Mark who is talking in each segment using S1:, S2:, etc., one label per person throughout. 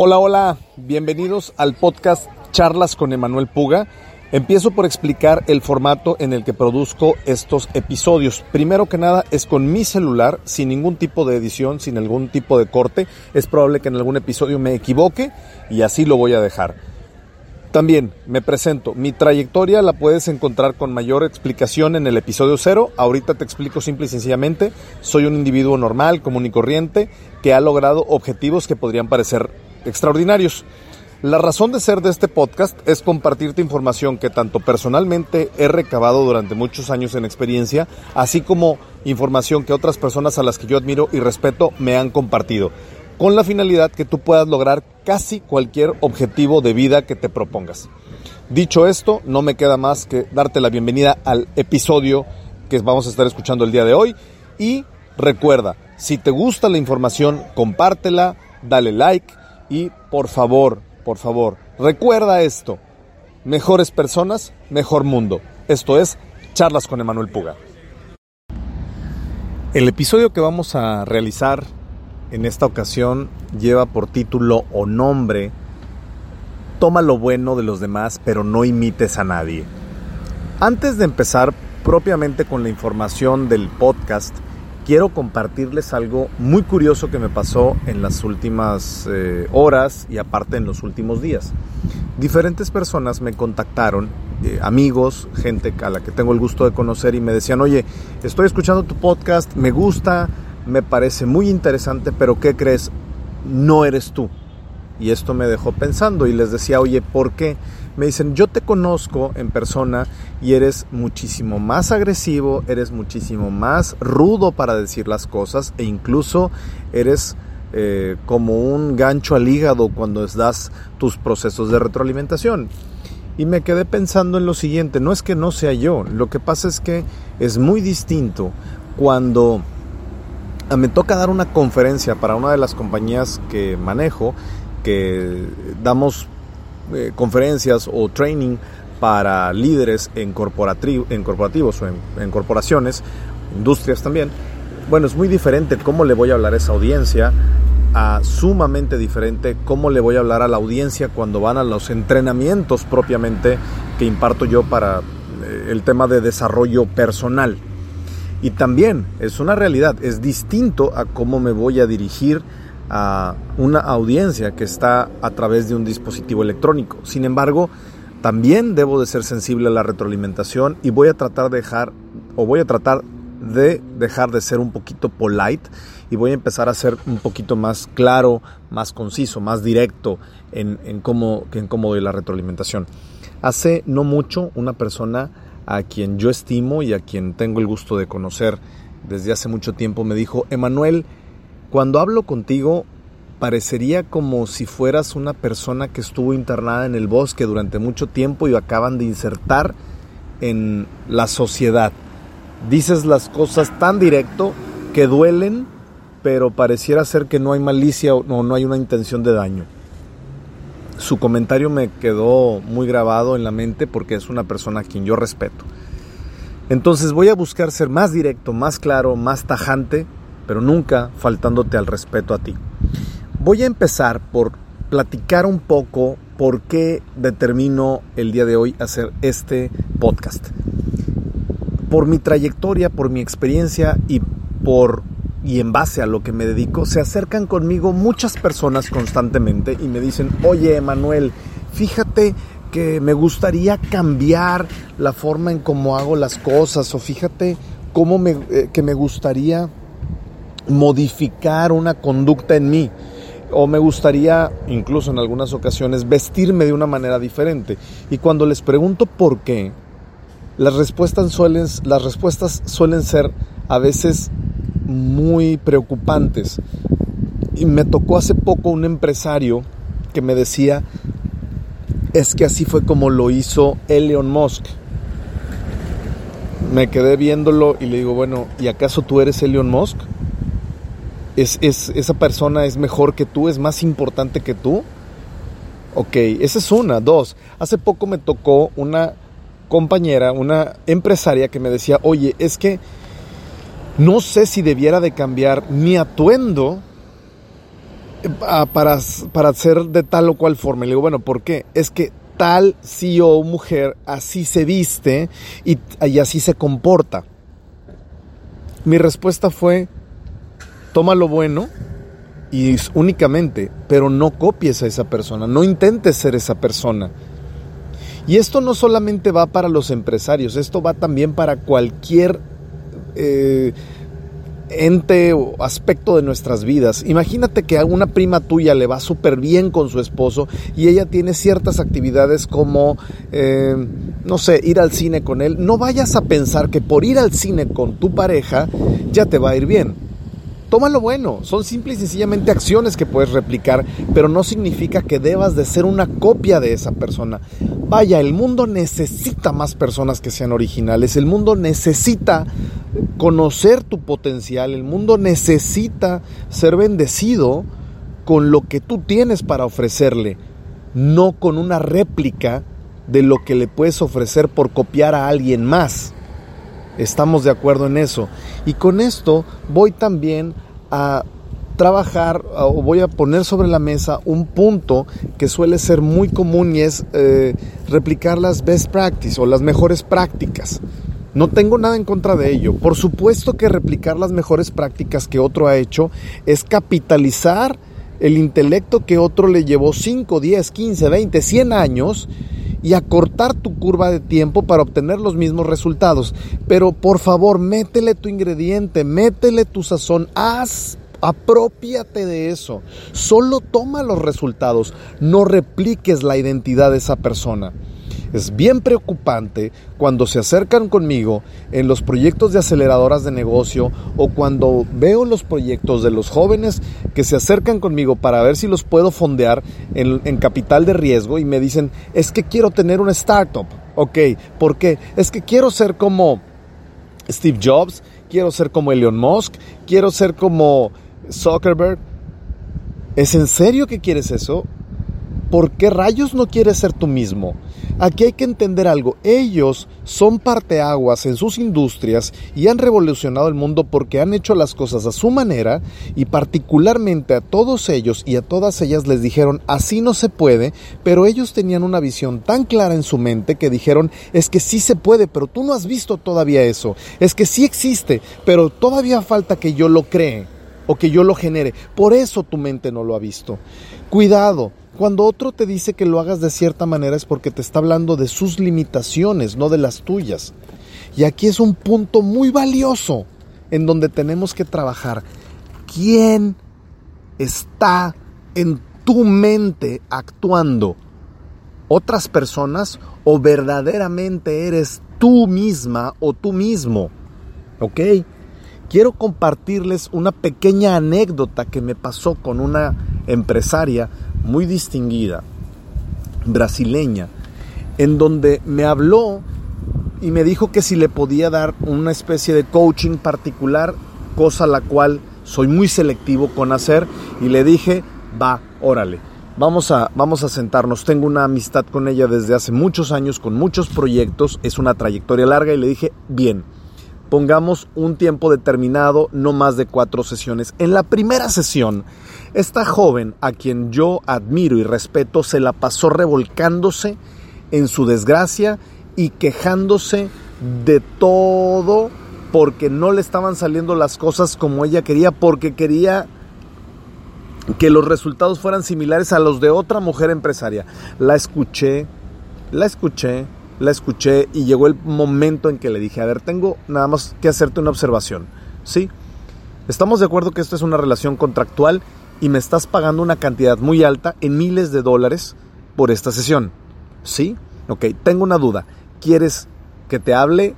S1: Hola, hola, bienvenidos al podcast Charlas con Emanuel Puga. Empiezo por explicar el formato en el que produzco estos episodios. Primero que nada es con mi celular, sin ningún tipo de edición, sin algún tipo de corte. Es probable que en algún episodio me equivoque y así lo voy a dejar. También me presento, mi trayectoria la puedes encontrar con mayor explicación en el episodio cero. Ahorita te explico simple y sencillamente, soy un individuo normal, común y corriente, que ha logrado objetivos que podrían parecer extraordinarios. La razón de ser de este podcast es compartirte información que tanto personalmente he recabado durante muchos años en experiencia, así como información que otras personas a las que yo admiro y respeto me han compartido, con la finalidad que tú puedas lograr casi cualquier objetivo de vida que te propongas. Dicho esto, no me queda más que darte la bienvenida al episodio que vamos a estar escuchando el día de hoy y recuerda, si te gusta la información, compártela, dale like, y por favor, por favor, recuerda esto. Mejores personas, mejor mundo. Esto es Charlas con Emanuel Puga. El episodio que vamos a realizar en esta ocasión lleva por título o nombre Toma lo bueno de los demás, pero no imites a nadie. Antes de empezar propiamente con la información del podcast, quiero compartirles algo muy curioso que me pasó en las últimas eh, horas y aparte en los últimos días. Diferentes personas me contactaron, eh, amigos, gente a la que tengo el gusto de conocer y me decían, oye, estoy escuchando tu podcast, me gusta, me parece muy interesante, pero ¿qué crees? No eres tú. Y esto me dejó pensando y les decía, oye, ¿por qué? me dicen, yo te conozco en persona y eres muchísimo más agresivo, eres muchísimo más rudo para decir las cosas e incluso eres eh, como un gancho al hígado cuando das tus procesos de retroalimentación. Y me quedé pensando en lo siguiente, no es que no sea yo, lo que pasa es que es muy distinto cuando me toca dar una conferencia para una de las compañías que manejo, damos eh, conferencias o training para líderes en, en corporativos o en, corporaciones, industrias también. Bueno, es muy diferente cómo le voy a hablar a esa audiencia, sumamente diferente cómo le voy a hablar a la audiencia cuando van a los entrenamientos propiamente que imparto yo para eh, el tema de desarrollo personal. Y también es una realidad, es distinto a cómo me voy a dirigir a una audiencia que está a través de un dispositivo electrónico. Sin embargo, también debo de ser sensible a la retroalimentación y voy a tratar de dejar o voy a tratar de dejar de ser un poquito polite y voy a empezar a ser un poquito más claro, más conciso, más directo en, en, cómo, en cómo doy la retroalimentación. Hace no mucho una persona a quien yo estimo y a quien tengo el gusto de conocer desde hace mucho tiempo me dijo, Emanuel, cuando hablo contigo, parecería como si fueras una persona que estuvo internada en el bosque durante mucho tiempo y acaban de insertar en la sociedad. Dices las cosas tan directo que duelen, pero pareciera ser que no hay malicia o no, no hay una intención de daño. Su comentario me quedó muy grabado en la mente porque es una persona a quien yo respeto. Entonces voy a buscar ser más directo, más claro, más tajante pero nunca faltándote al respeto a ti. Voy a empezar por platicar un poco por qué determino el día de hoy hacer este podcast. Por mi trayectoria, por mi experiencia y por y en base a lo que me dedico, se acercan conmigo muchas personas constantemente y me dicen, oye Emanuel, fíjate que me gustaría cambiar la forma en cómo hago las cosas o fíjate cómo me, eh, que me gustaría modificar una conducta en mí o me gustaría, incluso en algunas ocasiones, vestirme de una manera diferente. Y cuando les pregunto por qué, las respuestas suelen, las respuestas suelen ser a veces muy preocupantes. Y me tocó hace poco un empresario que me decía, es que así fue como lo hizo Elon Musk. Me quedé viéndolo y le digo, bueno, ¿y acaso tú eres Elon Musk? Es, esa persona es mejor que tú, es más importante que tú. Ok, esa es una. Dos, hace poco me tocó una compañera, una empresaria que me decía, oye, es que no sé si debiera de cambiar mi atuendo para, para ser de tal o cual forma. Le digo, bueno, ¿por qué? Es que tal CEO mujer así se viste y, y así se comporta. Mi respuesta fue, toma lo bueno y únicamente, pero no copies a esa persona, no intentes ser esa persona. Y esto no solamente va para los empresarios, esto va también para cualquier eh, ente o aspecto de nuestras vidas. Imagínate que a una prima tuya le va súper bien con su esposo y ella tiene ciertas actividades como, eh, no sé, ir al cine con él. No vayas a pensar que por ir al cine con tu pareja ya te va a ir bien Toma lo bueno, son simples y sencillamente acciones que puedes replicar, pero no significa que debas de ser una copia de esa persona. Vaya, el mundo necesita más personas que sean originales, el mundo necesita conocer tu potencial, el mundo necesita ser bendecido con lo que tú tienes para ofrecerle, no con una réplica de lo que le puedes ofrecer por copiar a alguien más. Estamos de acuerdo en eso. Y con esto voy también a trabajar o voy a poner sobre la mesa un punto que suele ser muy común y es eh, replicar las best practices o las mejores prácticas. No tengo nada en contra de ello. Por supuesto que replicar las mejores prácticas que otro ha hecho es capitalizar el intelecto que otro le llevó 5, 10, 15, 20, 100 años y acortar tu curva de tiempo para obtener los mismos resultados. Pero por favor, métele tu ingrediente, métele tu sazón, haz Apropiate de eso. Solo toma los resultados, no repliques la identidad de esa persona. Es bien preocupante cuando se acercan conmigo en los proyectos de aceleradoras de negocio o cuando veo los proyectos de los jóvenes que se acercan conmigo para ver si los puedo fondear en, capital de riesgo y me dicen, es que quiero tener una startup. Ok, ¿por qué? Es que quiero ser como Steve Jobs, quiero ser como Elon Musk, quiero ser como Zuckerberg. ¿Es en serio que quieres eso? ¿Por qué rayos no quieres ser tú mismo? Aquí hay que entender algo. Ellos son parteaguas en sus industrias y han revolucionado el mundo porque han hecho las cosas a su manera y particularmente a todos ellos y a todas ellas les dijeron así no se puede, pero ellos tenían una visión tan clara en su mente que dijeron es que sí se puede, pero tú no has visto todavía eso. Es que sí existe, pero todavía falta que yo lo cree o que yo lo genere. Por eso tu mente no lo ha visto. Cuidado, cuando otro te dice que lo hagas de cierta manera es porque te está hablando de sus limitaciones, no de las tuyas. Y aquí es un punto muy valioso en donde tenemos que trabajar. ¿Quién está en tu mente actuando? ¿Otras personas o verdaderamente eres tú misma o tú mismo? ¿Ok? Quiero compartirles una pequeña anécdota que me pasó con una empresaria muy distinguida, brasileña, en donde me habló y me dijo que si le podía dar una especie de coaching particular, cosa la cual soy muy selectivo con hacer, y le dije, va, órale. Vamos a, vamos a sentarnos. Tengo una amistad con ella desde hace muchos años, con muchos proyectos. Es una trayectoria larga y le dije, bien, pongamos un tiempo determinado, no más de cuatro sesiones. En la primera sesión, esta joven, a quien yo admiro y respeto, se la pasó revolcándose en su desgracia y quejándose de todo porque no le estaban saliendo las cosas como ella quería, porque quería que los resultados fueran similares a los de otra mujer empresaria. La escuché, la escuché, la escuché y llegó el momento en que le dije, a ver, tengo nada más que hacerte una observación. ¿Sí? Estamos de acuerdo que esto es una relación contractual y me estás pagando una cantidad muy alta en miles de dólares por esta sesión. ¿Sí? Ok, tengo una duda. ¿Quieres que te hable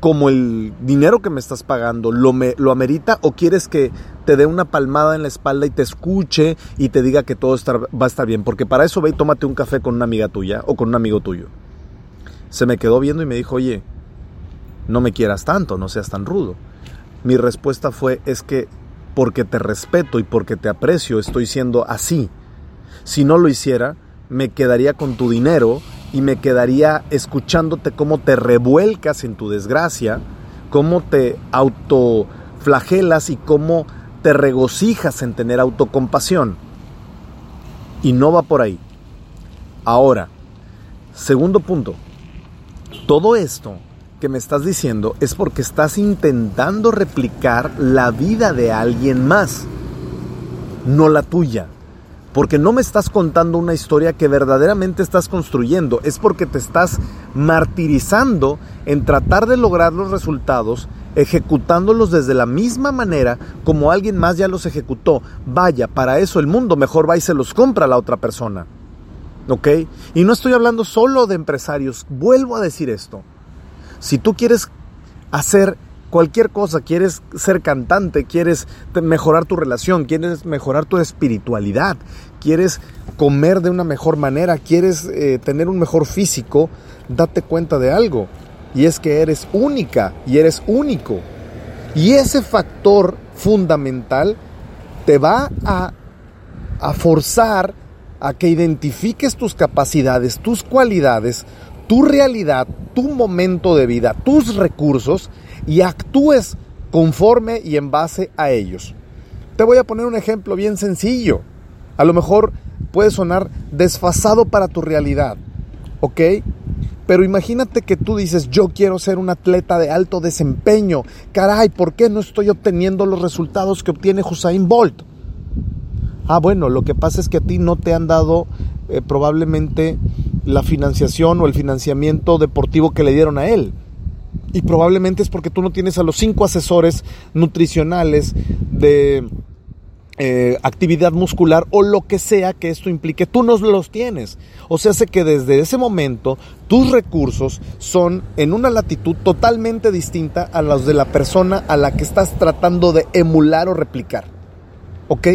S1: como el dinero que me estás pagando lo, me, lo amerita o quieres que te dé una palmada en la espalda y te escuche y te diga que todo va a estar bien? Porque para eso ve y tómate un café con una amiga tuya o con un amigo tuyo se me quedó viendo y me dijo, oye, no me quieras tanto, no seas tan rudo. Mi respuesta fue, es que porque te respeto y porque te aprecio estoy siendo así. Si no lo hiciera, me quedaría con tu dinero y me quedaría escuchándote cómo te revuelcas en tu desgracia, cómo te autoflagelas y cómo te regocijas en tener autocompasión. Y no va por ahí. Ahora, segundo punto. Todo esto que me estás diciendo es porque estás intentando replicar la vida de alguien más, no la tuya. Porque no me estás contando una historia que verdaderamente estás construyendo, es porque te estás martirizando en tratar de lograr los resultados ejecutándolos desde la misma manera como alguien más ya los ejecutó. Vaya, para eso el mundo mejor va y se los compra a la otra persona. ¿Ok? Y no estoy hablando solo de empresarios, vuelvo a decir esto. Si tú quieres hacer cualquier cosa, quieres ser cantante, quieres mejorar tu relación, quieres mejorar tu espiritualidad, quieres comer de una mejor manera, quieres eh, tener un mejor físico, date cuenta de algo y es que eres única y eres único. Y ese factor fundamental te va a, a forzar a que identifiques tus capacidades, tus cualidades, tu realidad, tu momento de vida, tus recursos y actúes conforme y en base a ellos. Te voy a poner un ejemplo bien sencillo. A lo mejor puede sonar desfasado para tu realidad, ¿ok? Pero imagínate que tú dices, yo quiero ser un atleta de alto desempeño. Caray, ¿por qué no estoy obteniendo los resultados que obtiene Hussein Bolt? Ah, bueno, lo que pasa es que a ti no te han dado eh, probablemente la financiación o el financiamiento deportivo que le dieron a él. Y probablemente es porque tú no tienes a los cinco asesores nutricionales de eh, actividad muscular o lo que sea que esto implique, tú no los tienes. O sea, hace que desde ese momento tus recursos son en una latitud totalmente distinta a los de la persona a la que estás tratando de emular o replicar. ¿Ok?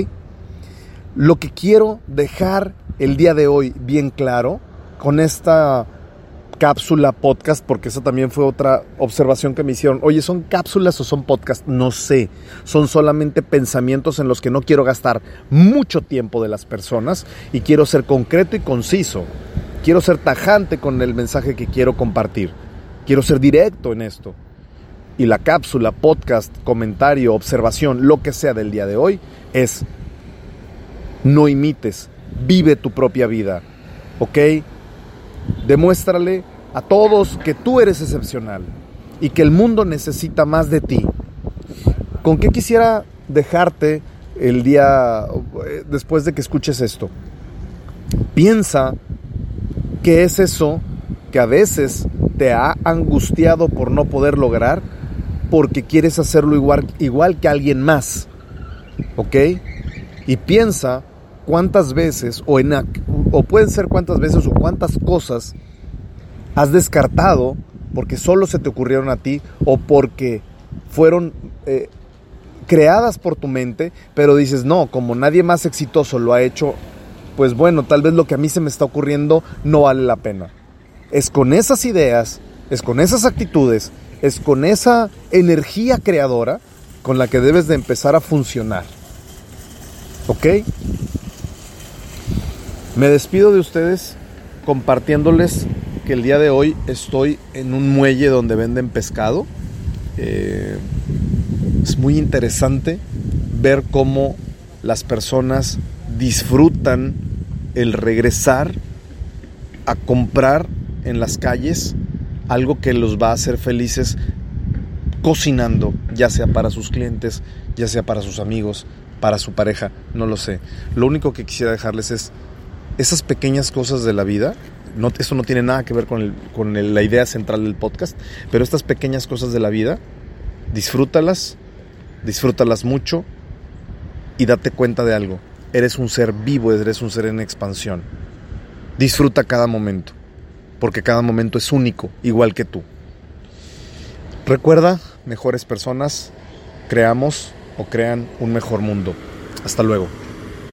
S1: Lo que quiero dejar el día de hoy bien claro con esta cápsula podcast, porque esa también fue otra observación que me hicieron. Oye, ¿son cápsulas o son podcast? No sé. Son solamente pensamientos en los que no quiero gastar mucho tiempo de las personas y quiero ser concreto y conciso. Quiero ser tajante con el mensaje que quiero compartir. Quiero ser directo en esto. Y la cápsula, podcast, comentario, observación, lo que sea del día de hoy, es no imites, vive tu propia vida. ¿Ok? Demuéstrale a todos que tú eres excepcional y que el mundo necesita más de ti. ¿Con qué quisiera dejarte el día después de que escuches esto? Piensa qué es eso que a veces te ha angustiado por no poder lograr porque quieres hacerlo igual, igual que alguien más. ¿Ok? Y piensa cuántas veces, o, en, o pueden ser cuántas veces o cuántas cosas has descartado porque solo se te ocurrieron a ti o porque fueron eh, creadas por tu mente, pero dices, no, como nadie más exitoso lo ha hecho, pues bueno, tal vez lo que a mí se me está ocurriendo no vale la pena. Es con esas ideas, es con esas actitudes, es con esa energía creadora con la que debes de empezar a funcionar. ¿Ok? Me despido de ustedes compartiéndoles que el día de hoy estoy en un muelle donde venden pescado. Eh, es muy interesante ver cómo las personas disfrutan el regresar a comprar en las calles algo que los va a hacer felices cocinando, ya sea para sus clientes, ya sea para sus amigos, para su pareja, no lo sé. Lo único que quisiera dejarles es esas pequeñas cosas de la vida, eso no tiene nada que ver con la idea central del podcast, pero estas pequeñas cosas de la vida, disfrútalas, disfrútalas mucho y date cuenta de algo. Eres un ser vivo, eres un ser en expansión. Disfruta cada momento, porque cada momento es único, igual que tú. Recuerda, mejores personas creamos o crean un mejor mundo. Hasta luego.